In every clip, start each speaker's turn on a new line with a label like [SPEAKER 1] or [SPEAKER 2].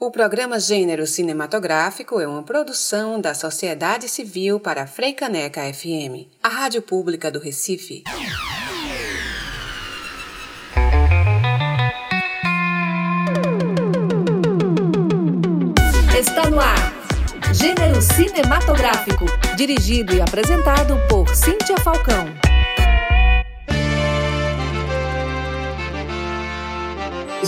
[SPEAKER 1] O programa Gênero Cinematográfico é uma produção da Sociedade Civil para a Freicaneca FM, a rádio pública do Recife.
[SPEAKER 2] Está no ar. Gênero Cinematográfico, dirigido e apresentado por Cíntia Falcão.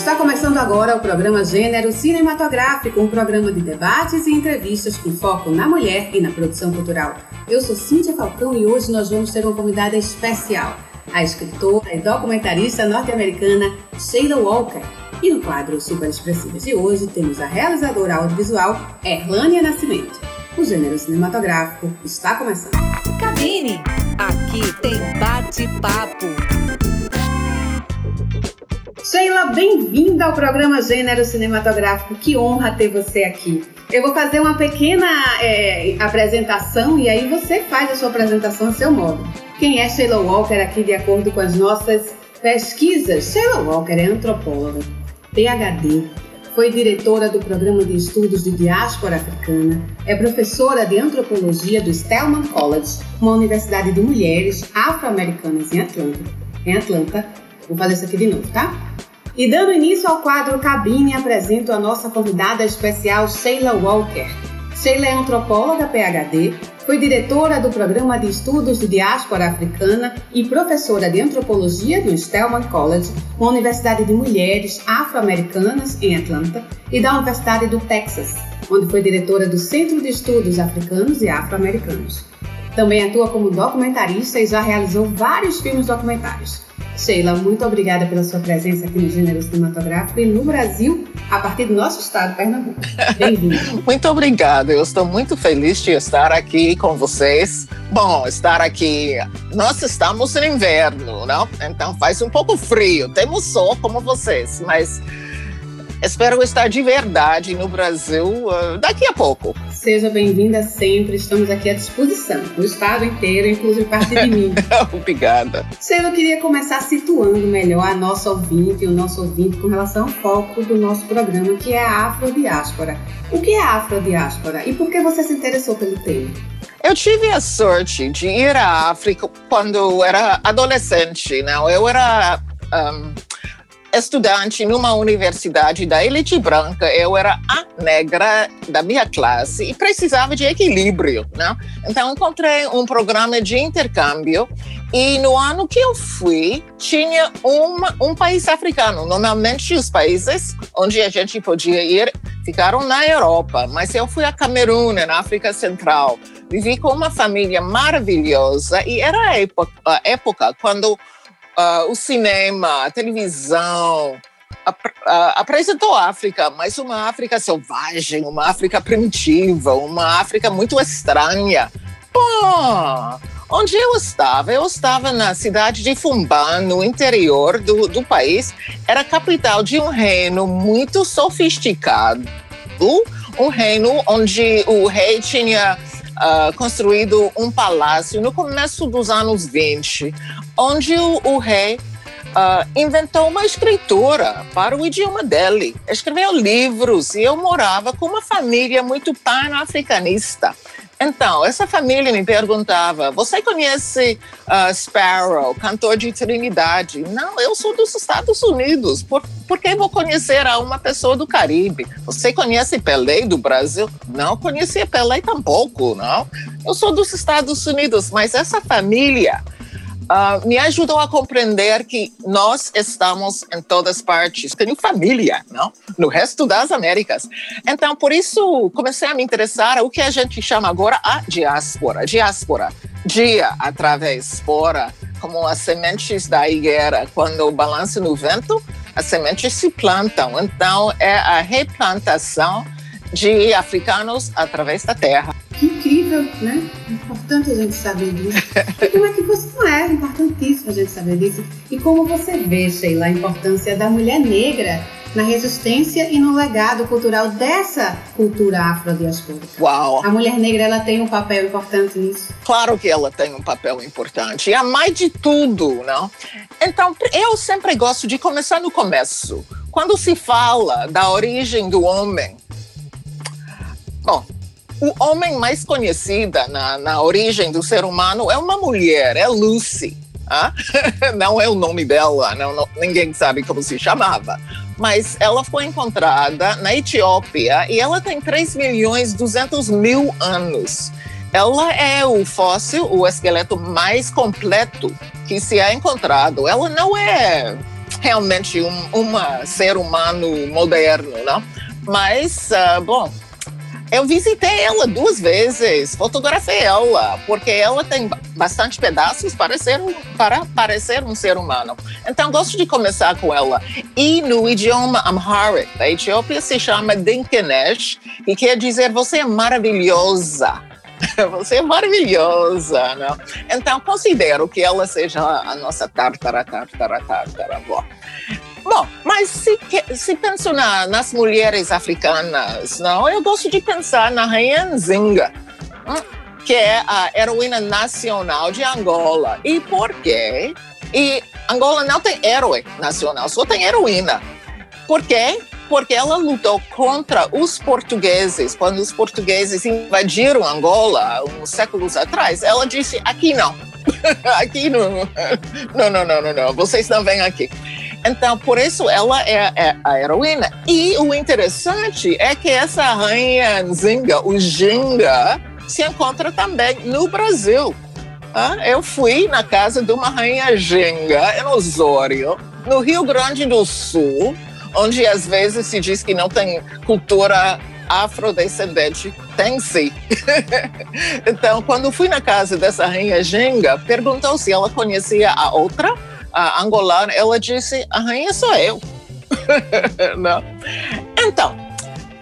[SPEAKER 1] Está começando agora o programa Gênero Cinematográfico, um programa de debates e entrevistas com foco na mulher e na produção cultural. Eu sou Cíntia Falcão e hoje nós vamos ter uma convidada especial, a escritora e documentarista norte-americana Sheila Walker. E no quadro Super Expressivas de hoje temos a realizadora audiovisual Erlânia Nascimento. O gênero cinematográfico está começando.
[SPEAKER 2] Cabine! Aqui tem bate-papo.
[SPEAKER 1] Sheila, bem-vinda ao programa Gênero Cinematográfico. Que honra ter você aqui. Eu vou fazer uma pequena é, apresentação e aí você faz a sua apresentação a seu modo. Quem é Sheila Walker aqui de acordo com as nossas pesquisas? Sheila Walker é antropóloga, PhD, foi diretora do Programa de Estudos de Diáspora Africana, é professora de antropologia do Spelman College, uma universidade de mulheres afro-americanas em Atlanta. Em Atlanta. Vou fazer isso aqui de novo, tá? E dando início ao quadro Cabine, apresento a nossa convidada especial Sheila Walker. Sheila é antropóloga PhD, foi diretora do Programa de Estudos de Diáspora Africana e professora de antropologia do Spelman College, uma universidade de mulheres afro-americanas em Atlanta, e da Universidade do Texas, onde foi diretora do Centro de Estudos Africanos e Afro-Americanos. Também atua como documentarista e já realizou vários filmes documentários. Sheila, muito obrigada pela sua presença aqui no Gênero Cinematográfico e no Brasil, a partir do nosso estado, Pernambuco. Bem-vinda.
[SPEAKER 3] muito obrigada, eu estou muito feliz de estar aqui com vocês. Bom, estar aqui, nós estamos no inverno, não? Então faz um pouco frio, temos sol como vocês, mas espero estar de verdade no Brasil uh, daqui a pouco.
[SPEAKER 1] Seja bem-vinda sempre, estamos aqui à disposição, o estado inteiro, inclusive parte de mim.
[SPEAKER 3] Obrigada.
[SPEAKER 1] Sheila, eu queria começar situando melhor a nossa ouvinte e o nosso ouvinte com relação ao foco do nosso programa, que é a afrodiáspora. O que é a afrodiáspora e por que você se interessou pelo tema?
[SPEAKER 3] Eu tive a sorte de ir à África quando eu era adolescente, não? Eu era um, estudante numa universidade da elite branca, eu era a negra da minha classe e precisava de equilíbrio, né? Então encontrei um programa de intercâmbio e no ano que eu fui tinha uma, um país africano. Normalmente os países onde a gente podia ir ficaram na Europa, mas eu fui a Camerun, na África Central. Vivi com uma família maravilhosa e era a época, a época quando uh, o cinema, a televisão, apresentou a África, mas uma África selvagem, uma África primitiva, uma África muito estranha. Pô, onde eu estava? Eu estava na cidade de Fumban, no interior do, do país. Era capital de um reino muito sofisticado, um reino onde o rei tinha uh, construído um palácio no começo dos anos 20, onde o, o rei uh, inventou uma escritura para o idioma dele. Escreveu livros e eu morava com uma família muito pan-africanista. Então, essa família me perguntava: Você conhece uh, Sparrow, cantor de Trinidade? Não, eu sou dos Estados Unidos. Por, por que vou conhecer a uma pessoa do Caribe? Você conhece Pelé do Brasil? Não conhecia Pelé tampouco, não. Eu sou dos Estados Unidos, mas essa família uh, me ajudou a compreender que nós estamos em todas partes. Tenho família, não? No resto das Américas. Então, por isso, comecei a me interessar o que a gente chama agora a diáspora. Diáspora, dia através fora, como as sementes da higuera, quando balança no vento, as sementes se plantam. Então, é a replantação de africanos através da terra.
[SPEAKER 1] Que incrível, né? Importante a gente saber disso. E como é que você não é? Importantíssimo a gente saber disso. E como você vê, Sheila, a importância da mulher negra na resistência e no legado cultural dessa cultura afrodiaspórica.
[SPEAKER 3] Uau!
[SPEAKER 1] A mulher negra ela tem um papel importante nisso.
[SPEAKER 3] Claro que ela tem um papel importante. E a mais de tudo, não? Então, eu sempre gosto de começar no começo. quando se fala da origem do homem, bom, o homem mais conhecida na, na origem do ser humano é uma mulher, é Lucy. Ah? Não é o nome dela, não, não, ninguém sabe como se chamava. Mas ela foi encontrada na Etiópia e ela tem 3 milhões 200 mil anos. Ela é o fóssil, o esqueleto mais completo que se é encontrado. Ela não é realmente um uma ser humano moderno, não? Mas, uh, bom, eu visitei ela duas vezes, fotografei ela, porque ela tem bastante pedaços para, ser, para parecer um ser humano. Então, gosto de começar com ela. E no idioma Amharic da Etiópia se chama Dinkenesh, que quer dizer você é maravilhosa. Você é maravilhosa, não? Então, considero que ela seja a nossa tartara, tartara, tartara. Mas se, se penso na, nas mulheres africanas, não, eu gosto de pensar na Rainha Nzinga, hum, que é a heroína nacional de Angola. E por quê? E Angola não tem herói nacional, só tem heroína. Por quê? Porque ela lutou contra os portugueses. Quando os portugueses invadiram Angola, uns séculos atrás, ela disse: aqui não. aqui não. Não, não, não, não, não. Vocês não vêm aqui. Então, por isso ela é, é, a heroína. E o interessante é que essa rainha Nzinga, o Ginga, se encontra também no Brasil. Ah, eu fui na casa de uma rainha Ginga, em Osório, no Rio Grande do Sul, onde às vezes se diz que não tem cultura afrodescendente. Tem sim. então, quando fui na casa dessa rainha Ginga, perguntou se ela conhecia a outra a angolana, ela disse: a rainha sou eu. Não. Então,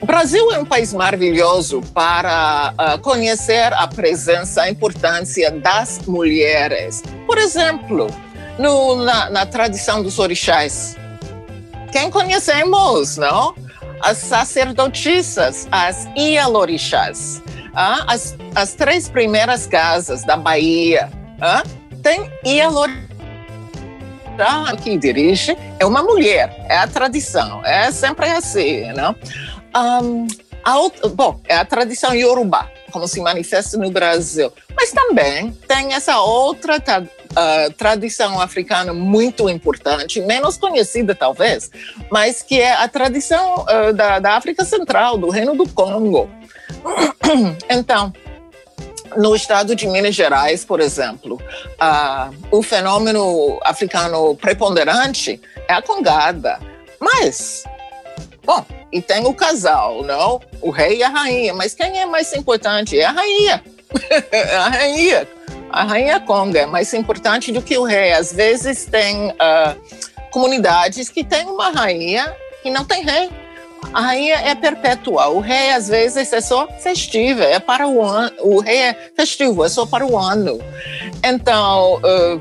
[SPEAKER 3] o Brasil é um país maravilhoso para uh, conhecer a presença, a importância das mulheres. Por exemplo, no, na, na tradição dos orixás, quem conhecemos, não? As sacerdotisas, as ialorixás, ah, as, as três primeiras casas da Bahia, ah, tem ialorixás que dirige é uma mulher, é a tradição, é sempre assim, não? Um, a outra, bom, é a tradição iorubá, como se manifesta no Brasil, mas também tem essa outra tra uh, tradição africana muito importante, menos conhecida talvez, mas que é a tradição uh, da, da África Central, do Reino do Congo. então, no estado de Minas Gerais, por exemplo, uh, o fenômeno africano preponderante é a congada. Mas, bom, e tem o casal, não? O rei e a rainha. Mas quem é mais importante? É a rainha. a rainha. A rainha conga é mais importante do que o rei. Às vezes tem uh, comunidades que têm uma rainha e não tem rei a rainha é perpétua. O rei, às vezes, é só festivo, é para o ano. O rei é festivo, é só para o ano. Então, uh,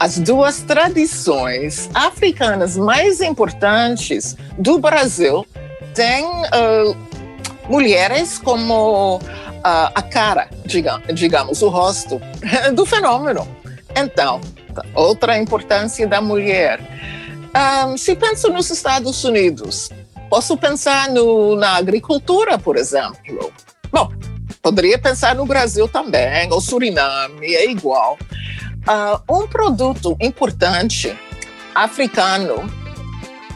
[SPEAKER 3] as duas tradições africanas mais importantes do Brasil têm uh, mulheres como uh, a cara, digamos, o rosto do fenômeno. Então, outra importância da mulher. Um, se penso nos Estados Unidos, Posso pensar no, na agricultura, por exemplo. Bom, poderia pensar no Brasil também, ou Suriname, é igual. Uh, um produto importante africano,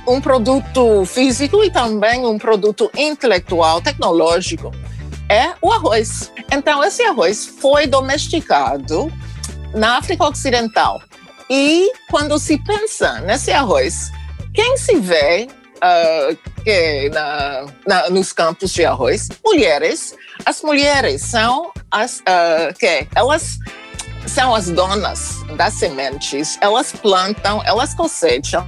[SPEAKER 3] um produto físico e também um produto intelectual, tecnológico, é o arroz. Então, esse arroz foi domesticado na África Ocidental. E quando se pensa nesse arroz, quem se vê uh, que na, na, nos campos de arroz, mulheres. As mulheres são as uh, que elas são as donas das sementes, elas plantam, elas cosecham,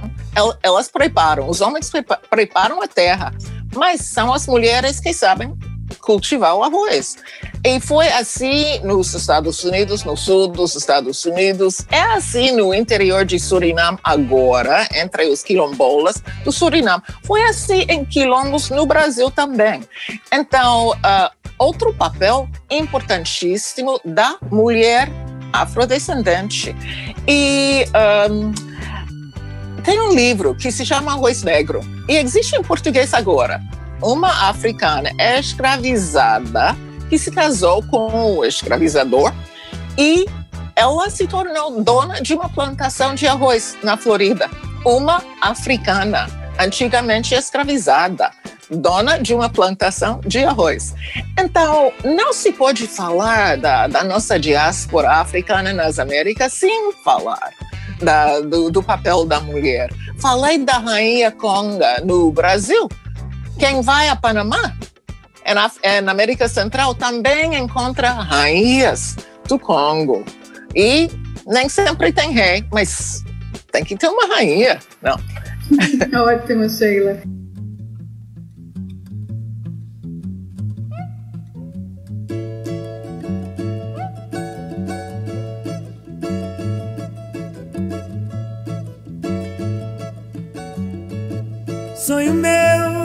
[SPEAKER 3] elas preparam. Os homens preparam a terra, mas são as mulheres que sabem cultivar o arroz. E foi assim nos Estados Unidos, no sul dos Estados Unidos, é assim no interior de Suriname agora, entre os quilombolas do Suriname. Foi assim em quilombos no Brasil também. Então, uh, outro papel importantíssimo da mulher afrodescendente. E um, tem um livro que se chama Arroz Negro e existe em português agora. Uma africana escravizada que se casou com o escravizador e ela se tornou dona de uma plantação de arroz na Florida. Uma africana, antigamente escravizada, dona de uma plantação de arroz. Então, não se pode falar da, da nossa diáspora africana nas Américas sem falar da, do, do, papel da mulher. Falei da rainha Conga no Brasil. Quem vai a Panamá, na, na América Central, também encontra rainhas do Congo. E nem sempre tem rei, mas tem que ter uma rainha, não?
[SPEAKER 1] Ótimo, Sheila.
[SPEAKER 4] Sonho meu,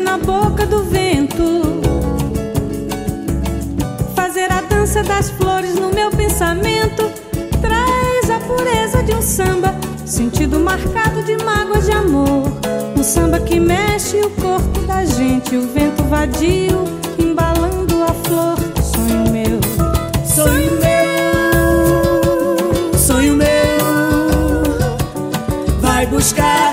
[SPEAKER 5] Na boca do vento. Fazer a dança das flores no meu pensamento traz a pureza de um samba Sentido marcado de mágoas de amor. Um samba que mexe o corpo da gente. O vento vadio embalando a flor. Sonho meu,
[SPEAKER 4] sonho meu, sonho meu. Vai buscar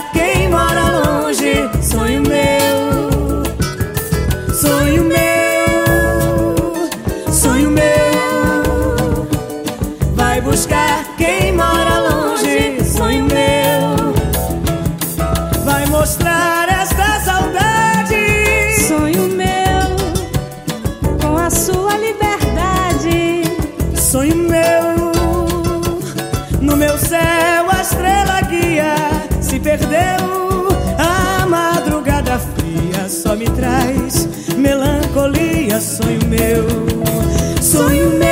[SPEAKER 4] perdeu. A madrugada fria só me traz melancolia. Sonho meu, sonho meu,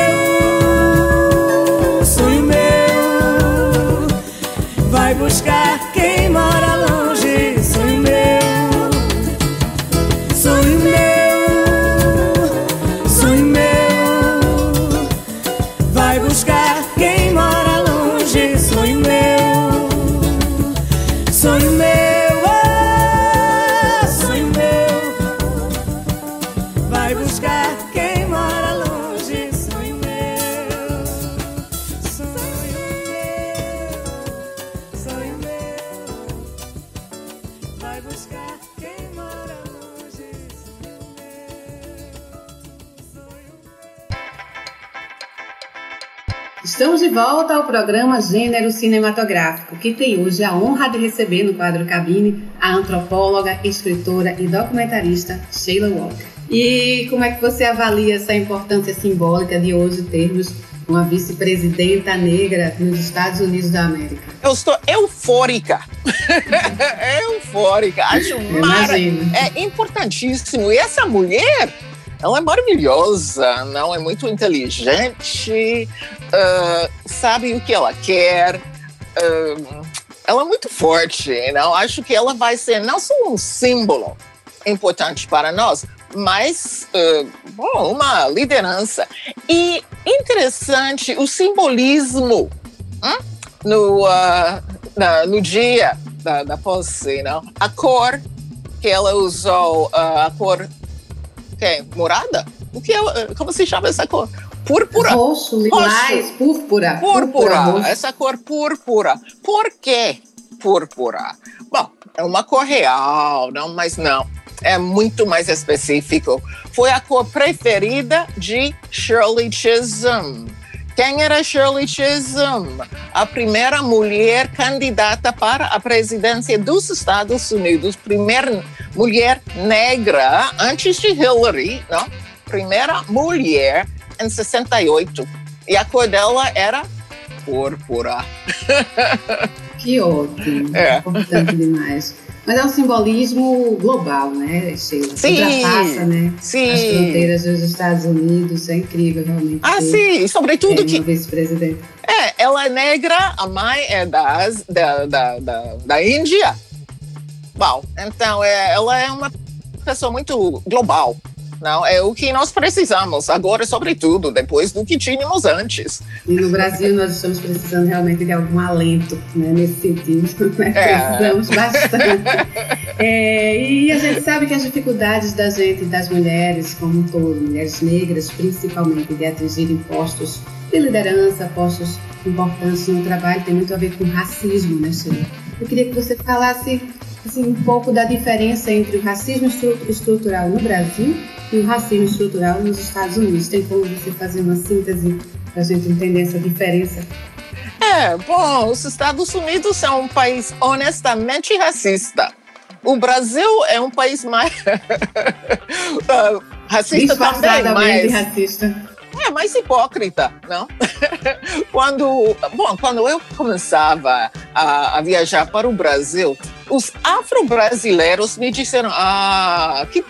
[SPEAKER 1] Estamos de volta ao programa Gênero Cinematográfico, que tem hoje a honra de receber no quadro Cabine a antropóloga, escritora e documentarista Sheila Walker. E como é que você avalia essa importância simbólica de hoje termos uma vice-presidenta negra nos Estados Unidos da América?
[SPEAKER 3] Eu estou eufórica. eufórica. Acho mara... É importantíssimo. E essa mulher ela é maravilhosa, não é muito inteligente, sabe o que ela quer. Uh, ela é muito forte, não? Acho que ela vai ser não só um símbolo importante para nós, mas uh, bom, uma liderança. E interessante o simbolismo hum? no, na, no dia da, da posse, não? A cor que ela usou, a cor que morada? O que é, como se chama essa cor? Púrpura.
[SPEAKER 1] Roxo, lilás, púrpura.
[SPEAKER 3] Púrpura, púrpura essa cor púrpura. Por que púrpura? Bom, é uma cor real, não, mas não. É muito mais específico. Foi a cor preferida de Shirley Chisholm, Quem era Shirley Chisholm? A primeira mulher candidata para a presidência dos Estados Unidos, primeira mulher negra antes de Hillary, não? Primeira mulher em 68. E a cor dela era púrpura.
[SPEAKER 1] Que ótimo. É. Importante demais. Mas é um simbolismo global, né, Sheila? Sim. Ultrapassa, né?
[SPEAKER 3] Sim.
[SPEAKER 1] As fronteiras dos Estados Unidos. É incrível, realmente.
[SPEAKER 3] Ah, sim. E sobretudo
[SPEAKER 1] é,
[SPEAKER 3] que...
[SPEAKER 1] vice-presidente.
[SPEAKER 3] É, ela é negra, a mãe é das, da, da, da, da Índia. Bom, então é, ela é uma pessoa muito global. Não, é o que nós precisamos agora, sobretudo, depois do que tínhamos antes.
[SPEAKER 1] E no Brasil nós estamos precisando realmente de algum alento né, nesse sentido. Né? É. Precisamos bastante. é, e a gente sabe que as dificuldades da gente, das mulheres como um todo, mulheres negras principalmente, de atingirem postos de liderança, postos importantes no trabalho, tem muito a ver com racismo, né, Sheila? Eu queria que você falasse assim, um pouco da diferença entre o racismo estrutural no Brasil e o racismo estrutural nos Estados Unidos. Tem como você fazer uma síntese para a gente entender essa diferença?
[SPEAKER 3] É, bom, os Estados Unidos são um país honestamente racista. O Brasil é um país mais racista também, mas
[SPEAKER 1] racista.
[SPEAKER 3] É mais hipócrita, não? quando, bom, quando eu começava a, a viajar para o Brasil, os afro-brasileiros me disseram: ah, que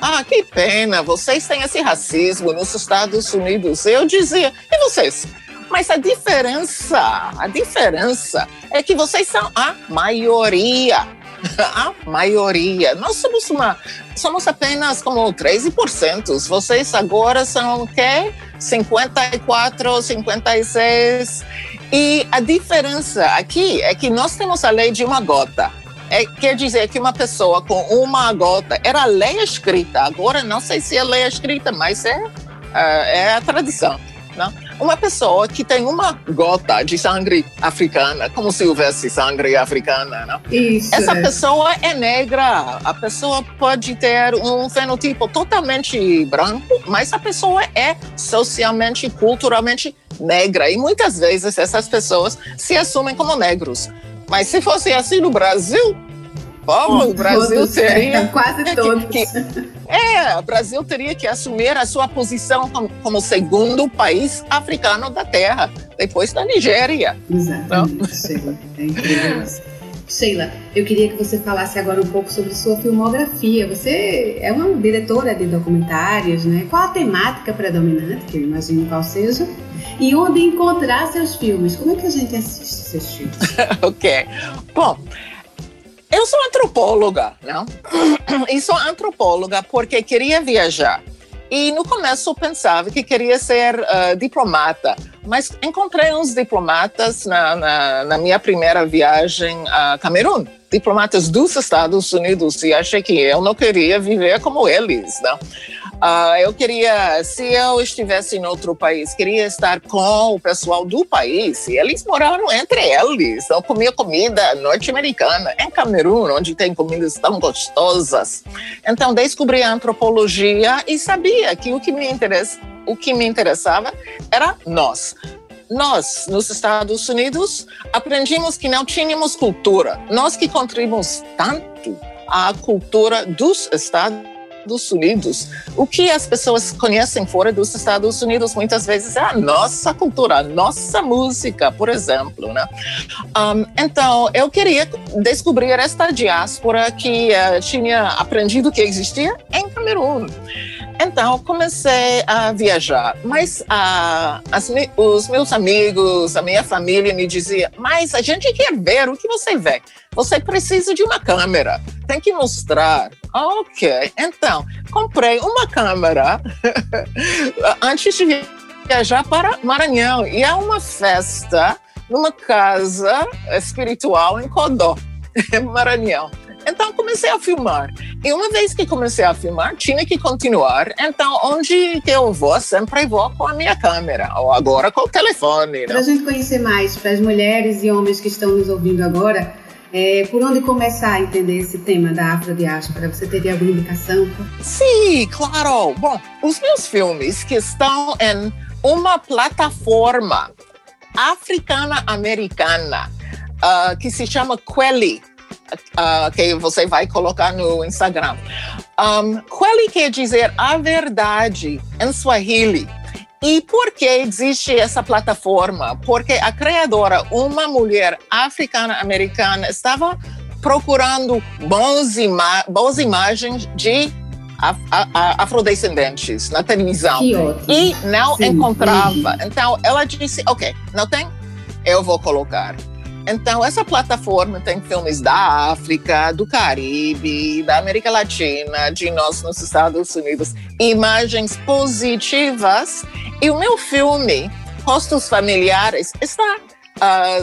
[SPEAKER 3] ah, que pena, vocês têm esse racismo nos Estados Unidos. Eu dizia, e vocês? Mas a diferença, a diferença é que vocês são a maioria. A maioria. Nós somos uma, somos apenas como 13%. Vocês agora são o quê? 54, 56. E a diferença aqui é que nós temos a lei de uma gota. É, quer dizer que uma pessoa com uma gota era lei escrita, agora não sei se é lei escrita, mas é, é, é a tradição. Não? Uma pessoa que tem uma gota de sangue africana, como se houvesse sangue africana?
[SPEAKER 1] Isso,
[SPEAKER 3] essa
[SPEAKER 1] é.
[SPEAKER 3] pessoa é negra. A pessoa pode ter um fenotipo totalmente branco, mas a pessoa é socialmente, culturalmente negra. E muitas vezes essas pessoas se assumem como negros. Mas se fosse assim no Brasil, Bom, o Brasil teria.
[SPEAKER 1] Quase todos. Que,
[SPEAKER 3] é, o Brasil teria que assumir a sua posição como, como segundo país africano da Terra, depois da Nigéria.
[SPEAKER 1] Exatamente, Sheila. É incrível Sheila, eu queria que você falasse agora um pouco sobre sua filmografia. Você é uma diretora de documentários, né? Qual a temática predominante, que eu imagino qual seja, e onde encontrar seus filmes? Como é que a gente assiste seus filmes?
[SPEAKER 3] ok. Bom, eu sou antropóloga, não? E sou antropóloga porque queria viajar. E no começo eu pensava que queria ser uh, diplomata, mas encontrei uns diplomatas na, na, na, minha primeira viagem a Camerun, diplomatas dos Estados Unidos, e achei que eu não queria viver como eles. Não? Uh, eu queria, se eu estivesse em outro país, queria estar com o pessoal do país. E eles moraram entre eles. Eu comia comida norte-americana em Camerun, onde tem comidas tão gostosas. Então descobri a antropologia e sabia que o que me interessa, o que me interessava era nós nós, nos Estados Unidos, aprendimos que não tínhamos cultura. Nós que contribuímos tanto à cultura dos Estados Estados Unidos. O que as pessoas conhecem fora dos Estados Unidos muitas vezes é a nossa cultura, a nossa música, por exemplo. Né? Um, então, eu queria descobrir esta diáspora que uh, tinha aprendido que existia em Camerun. Então, comecei a viajar, mas uh, as, os meus amigos, a minha família me dizia, mas a gente quer ver o que você vê. Você precisa de uma câmera, tem que mostrar. Ok, então, comprei uma câmera antes de viajar para Maranhão. E é uma festa numa casa espiritual em Codó, Maranhão. Então comecei a filmar. E uma vez que comecei a filmar, tinha que continuar. Então, onde que eu vou, sempre vou com a minha câmera, ou agora com o telefone.
[SPEAKER 1] Para a gente conhecer mais, para as mulheres e homens que estão nos ouvindo agora, é, por onde começar a entender esse tema da afrodiáspora? Você teria alguma indicação?
[SPEAKER 3] Sim, claro. Bom, os meus filmes que estão em uma plataforma africana-americana uh, que se chama Quelly, uh, que você vai colocar no Instagram. Um, Quelly quer dizer a verdade em Swahili. E por que existe essa plataforma? Porque a criadora, uma mulher africana-americana, estava procurando bons ima boas imagens de af afrodescendentes na televisão. E não Sim. encontrava. Então, ela disse, ok, não tem? Eu vou colocar. Então, essa plataforma tem filmes da África, do Caribe, da América Latina, de nós nos Estados Unidos, imagens positivas. E o meu filme, Rostos Familiares, está. Uh,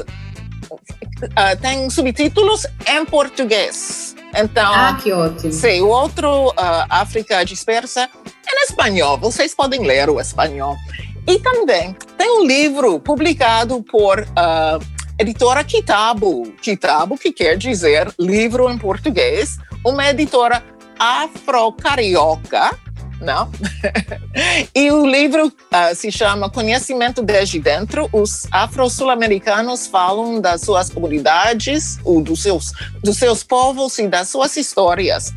[SPEAKER 3] uh, tem subtítulos em português. Então,
[SPEAKER 1] ah, que ótimo.
[SPEAKER 3] Sim, o outro, uh, África Dispersa, é em espanhol. Vocês podem ler o espanhol. E também tem um livro publicado por uh, editora Kitabo. Kitabo, que quer dizer livro em português, uma editora afro-carioca, não? e o livro uh, se chama Conhecimento desde Dentro. Os afro-sul-americanos falam das suas comunidades, ou dos seus, dos seus povos e das suas histórias.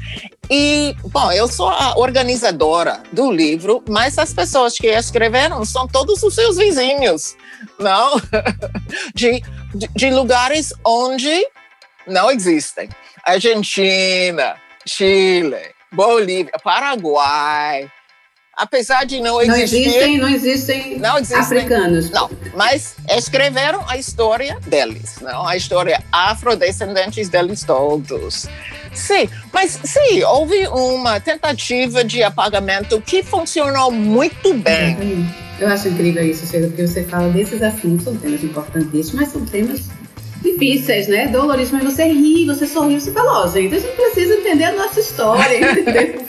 [SPEAKER 3] E, bom, eu sou a organizadora do livro, mas as pessoas que escreveram são todos os seus vizinhos, não? De de, de lugares onde não existem. Argentina, Chile, Bolívia, Paraguai. Apesar de não existir.
[SPEAKER 1] Não existem, não existem, não existem africanos.
[SPEAKER 3] Não, mas escreveram a história deles, não? A história afrodescendentes deles todos. Sim, mas sim, houve uma tentativa de apagamento que funcionou muito bem.
[SPEAKER 1] Eu acho incrível isso, Sheila, porque você fala desses assuntos, são temas importantíssimos, mas são temas difíceis, né? Dolorosos, mas você ri, você sorri, você fala, ó, oh, gente, a gente precisa entender a nossa história, entendeu?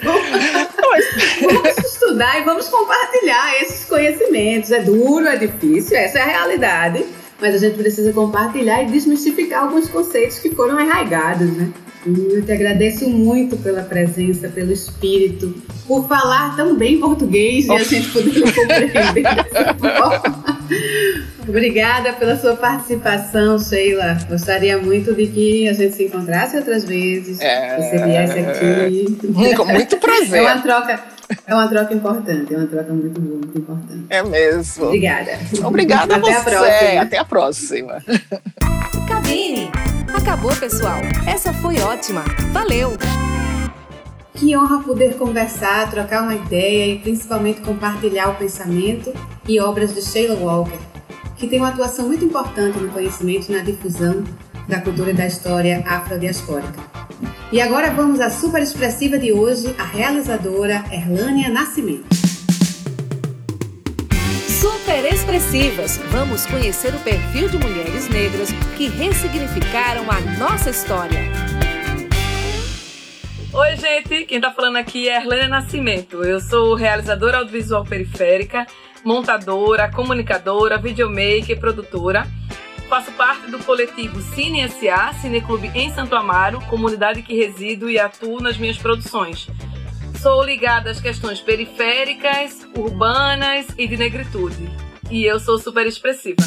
[SPEAKER 1] vamos estudar e vamos compartilhar esses conhecimentos. É duro, é difícil, essa é a realidade, mas a gente precisa compartilhar e desmistificar alguns conceitos que foram arraigados, né? Eu te agradeço muito pela presença, pelo espírito, por falar tão bem português e a gente poder compreender dessa forma. Obrigada pela sua participação, Sheila. Gostaria muito de que a gente se encontrasse outras vezes. É, você viesse aqui.
[SPEAKER 3] Com muito prazer.
[SPEAKER 1] É uma troca. É uma troca importante, é uma troca muito boa, muito importante.
[SPEAKER 3] É mesmo.
[SPEAKER 1] Obrigada.
[SPEAKER 3] Obrigada Até a você. A próxima. Até a próxima.
[SPEAKER 2] Cabine. Acabou, pessoal. Essa foi ótima. Valeu!
[SPEAKER 1] Que honra poder conversar, trocar uma ideia e principalmente compartilhar o pensamento e obras de Sheila Walker, que tem uma atuação muito importante no conhecimento e na difusão da cultura e da história afrodiaspórica. E agora vamos à super expressiva de hoje, a realizadora Erlânia Nascimento.
[SPEAKER 2] Super expressivas, vamos conhecer o perfil de mulheres negras que ressignificaram a nossa história.
[SPEAKER 6] Oi, gente, quem tá falando aqui é Erlânia Nascimento. Eu sou realizadora audiovisual periférica, montadora, comunicadora, videomaker, produtora. Faço parte do coletivo Cine SA, Cineclube em Santo Amaro, comunidade que resido e atuo nas minhas produções. Sou ligada às questões periféricas, urbanas e de negritude. E eu sou super expressiva.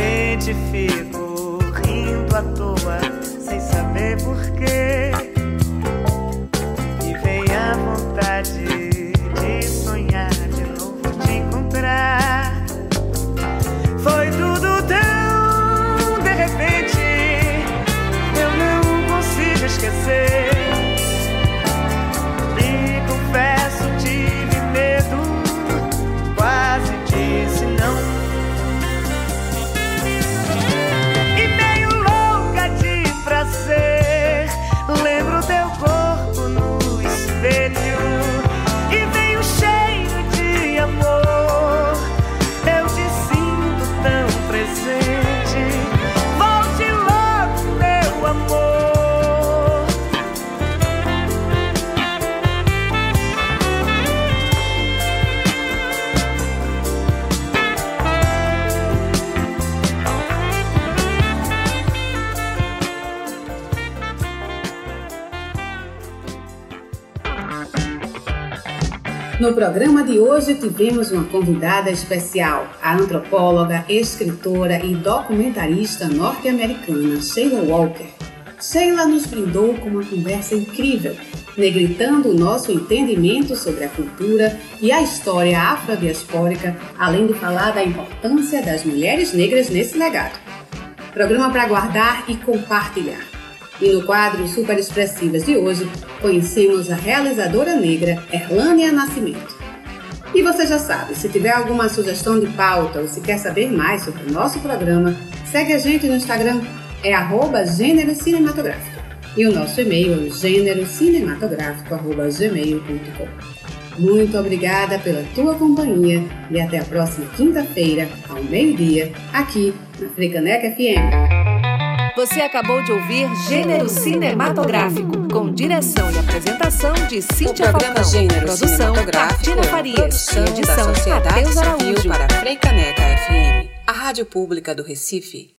[SPEAKER 4] Repente fico rindo à toa, sem saber porquê. No
[SPEAKER 1] programa de hoje tivemos uma convidada especial, a antropóloga, escritora e documentarista norte-americana Sheila Walker. Sheila nos brindou com uma conversa incrível, negritando o nosso entendimento sobre a cultura e a história afrodiaspórica, além de falar da importância das mulheres negras nesse legado. Programa para guardar e compartilhar. E no quadro Super Expressivas de hoje, conhecemos a realizadora negra Erlânia Nascimento. E você já sabe, se tiver alguma sugestão de pauta ou se quer saber mais sobre o nosso programa, segue a gente no Instagram, é arroba gênero cinematográfico. E o nosso e-mail é gênerocinematográfico.gmail.com. Muito obrigada pela tua companhia e até a próxima quinta-feira, ao meio-dia, aqui na Frecaneca FM.
[SPEAKER 2] Você acabou de ouvir Gênero Cinematográfico, com direção e apresentação de Cíntia
[SPEAKER 7] o programa
[SPEAKER 2] Falcão.
[SPEAKER 7] Gênero
[SPEAKER 2] Produção Martina Farias. Edição
[SPEAKER 7] da Sociedade
[SPEAKER 2] Matheus Araújo.
[SPEAKER 7] para Freicaneca FM, a rádio pública do Recife.